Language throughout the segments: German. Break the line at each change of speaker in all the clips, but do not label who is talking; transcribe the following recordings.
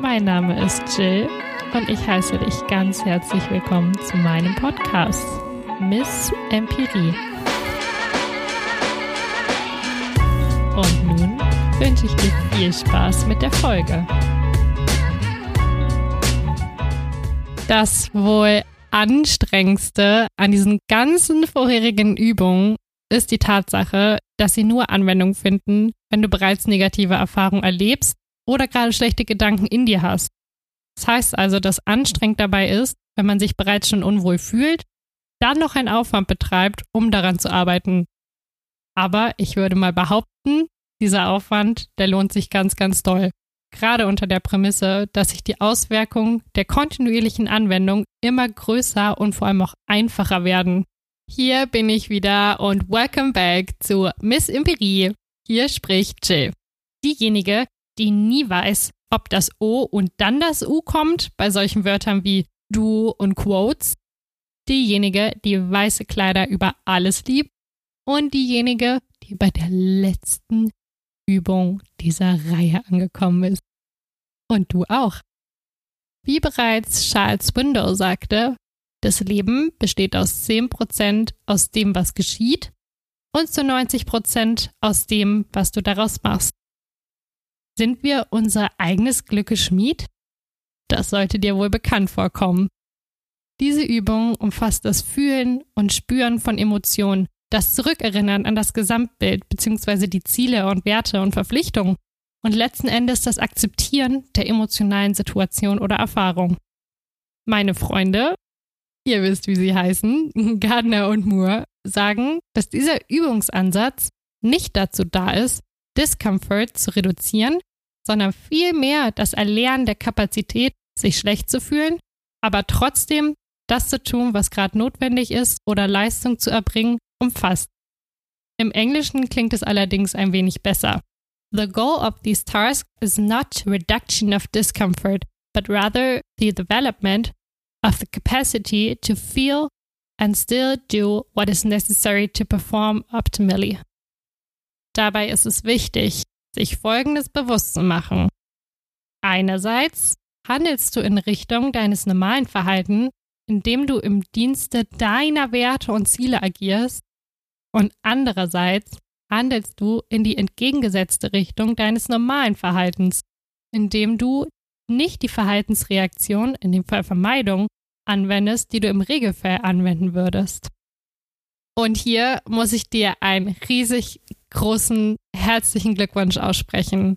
Mein Name ist Jill und ich heiße dich ganz herzlich willkommen zu meinem Podcast Miss Empirie. Und nun wünsche ich dir viel Spaß mit der Folge. Das wohl anstrengendste an diesen ganzen vorherigen Übungen ist die Tatsache, dass sie nur Anwendung finden, wenn du bereits negative Erfahrungen erlebst oder gerade schlechte Gedanken in dir hast. Das heißt also, dass anstrengend dabei ist, wenn man sich bereits schon unwohl fühlt, dann noch einen Aufwand betreibt, um daran zu arbeiten. Aber ich würde mal behaupten, dieser Aufwand, der lohnt sich ganz, ganz doll. Gerade unter der Prämisse, dass sich die Auswirkungen der kontinuierlichen Anwendung immer größer und vor allem auch einfacher werden. Hier bin ich wieder und welcome back zu Miss Empirie. Hier spricht Jill. Diejenige, die nie weiß, ob das O und dann das U kommt bei solchen Wörtern wie du und Quotes. Diejenige, die weiße Kleider über alles liebt. Und diejenige, die bei der letzten Übung dieser Reihe angekommen ist. Und du auch. Wie bereits Charles Window sagte, das Leben besteht aus 10% aus dem, was geschieht und zu 90% aus dem, was du daraus machst. Sind wir unser eigenes Glückes Schmied? Das sollte dir wohl bekannt vorkommen. Diese Übung umfasst das Fühlen und Spüren von Emotionen, das Zurückerinnern an das Gesamtbild bzw. die Ziele und Werte und Verpflichtungen und letzten Endes das Akzeptieren der emotionalen Situation oder Erfahrung. Meine Freunde, ihr wisst, wie sie heißen, Gardner und Moore, sagen, dass dieser Übungsansatz nicht dazu da ist, Discomfort zu reduzieren, sondern vielmehr das Erlernen der Kapazität, sich schlecht zu fühlen, aber trotzdem das zu tun, was gerade notwendig ist oder Leistung zu erbringen, umfasst. Im Englischen klingt es allerdings ein wenig besser. The goal of these tasks is not reduction of discomfort, but rather the development of the capacity to feel and still do what is necessary to perform optimally. Dabei ist es wichtig, sich Folgendes bewusst zu machen. Einerseits handelst du in Richtung deines normalen Verhaltens, indem du im Dienste deiner Werte und Ziele agierst, und andererseits handelst du in die entgegengesetzte Richtung deines normalen Verhaltens, indem du nicht die Verhaltensreaktion, in dem Fall Vermeidung, anwendest, die du im Regelfall anwenden würdest. Und hier muss ich dir einen riesig großen herzlichen Glückwunsch aussprechen.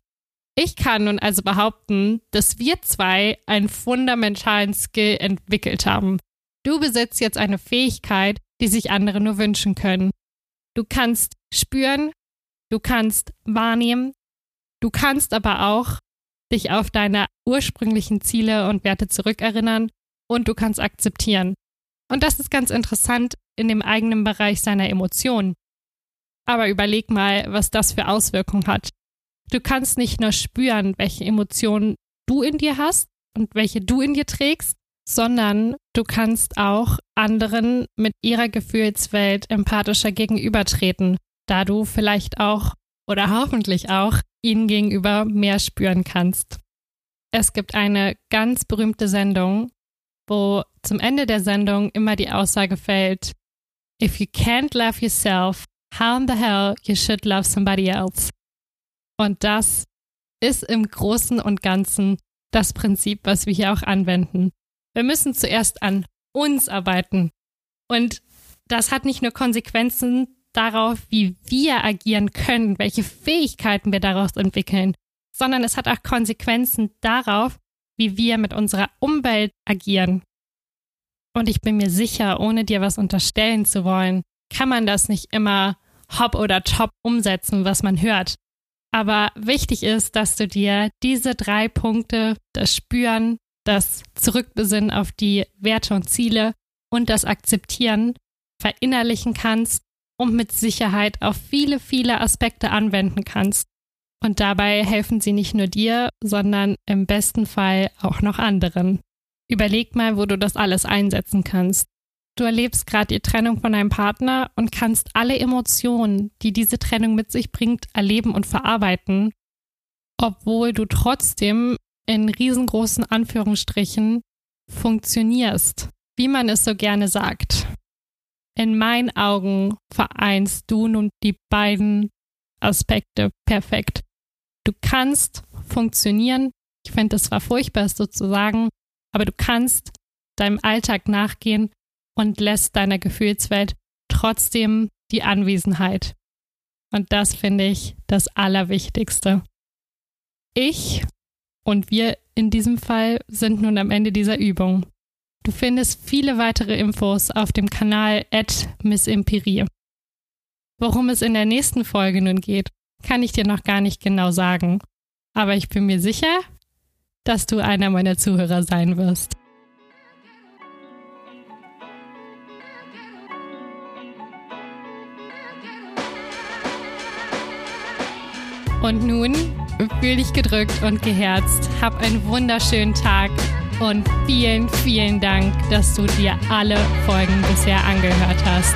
Ich kann nun also behaupten, dass wir zwei einen fundamentalen Skill entwickelt haben. Du besitzt jetzt eine Fähigkeit, die sich andere nur wünschen können. Du kannst spüren, du kannst wahrnehmen, du kannst aber auch dich auf deine ursprünglichen Ziele und Werte zurückerinnern und du kannst akzeptieren. Und das ist ganz interessant in dem eigenen Bereich seiner Emotionen. Aber überleg mal, was das für Auswirkungen hat. Du kannst nicht nur spüren, welche Emotionen du in dir hast und welche du in dir trägst, sondern du kannst auch anderen mit ihrer Gefühlswelt empathischer gegenübertreten, da du vielleicht auch oder hoffentlich auch ihnen gegenüber mehr spüren kannst. Es gibt eine ganz berühmte Sendung, wo zum Ende der Sendung immer die Aussage fällt, If you can't love yourself, how in the hell you should love somebody else? Und das ist im Großen und Ganzen das Prinzip, was wir hier auch anwenden. Wir müssen zuerst an uns arbeiten. Und das hat nicht nur Konsequenzen darauf, wie wir agieren können, welche Fähigkeiten wir daraus entwickeln, sondern es hat auch Konsequenzen darauf, wie wir mit unserer Umwelt agieren. Und ich bin mir sicher, ohne dir was unterstellen zu wollen, kann man das nicht immer hopp oder top umsetzen, was man hört. Aber wichtig ist, dass du dir diese drei Punkte, das Spüren, das Zurückbesinnen auf die Werte und Ziele und das Akzeptieren verinnerlichen kannst und mit Sicherheit auf viele, viele Aspekte anwenden kannst. Und dabei helfen sie nicht nur dir, sondern im besten Fall auch noch anderen. Überleg mal, wo du das alles einsetzen kannst. Du erlebst gerade die Trennung von deinem Partner und kannst alle Emotionen, die diese Trennung mit sich bringt, erleben und verarbeiten, obwohl du trotzdem in riesengroßen Anführungsstrichen funktionierst, wie man es so gerne sagt. In meinen Augen vereinst du nun die beiden Aspekte perfekt. Du kannst funktionieren. Ich finde es zwar furchtbar, es so zu sagen, aber du kannst deinem Alltag nachgehen und lässt deiner Gefühlswelt trotzdem die Anwesenheit. Und das finde ich das Allerwichtigste. Ich und wir in diesem Fall sind nun am Ende dieser Übung. Du findest viele weitere Infos auf dem Kanal at Miss Empirie. Worum es in der nächsten Folge nun geht, kann ich dir noch gar nicht genau sagen. Aber ich bin mir sicher, dass du einer meiner Zuhörer sein wirst. Und nun fühl dich gedrückt und geherzt. Hab einen wunderschönen Tag und vielen, vielen Dank, dass du dir alle Folgen bisher angehört hast.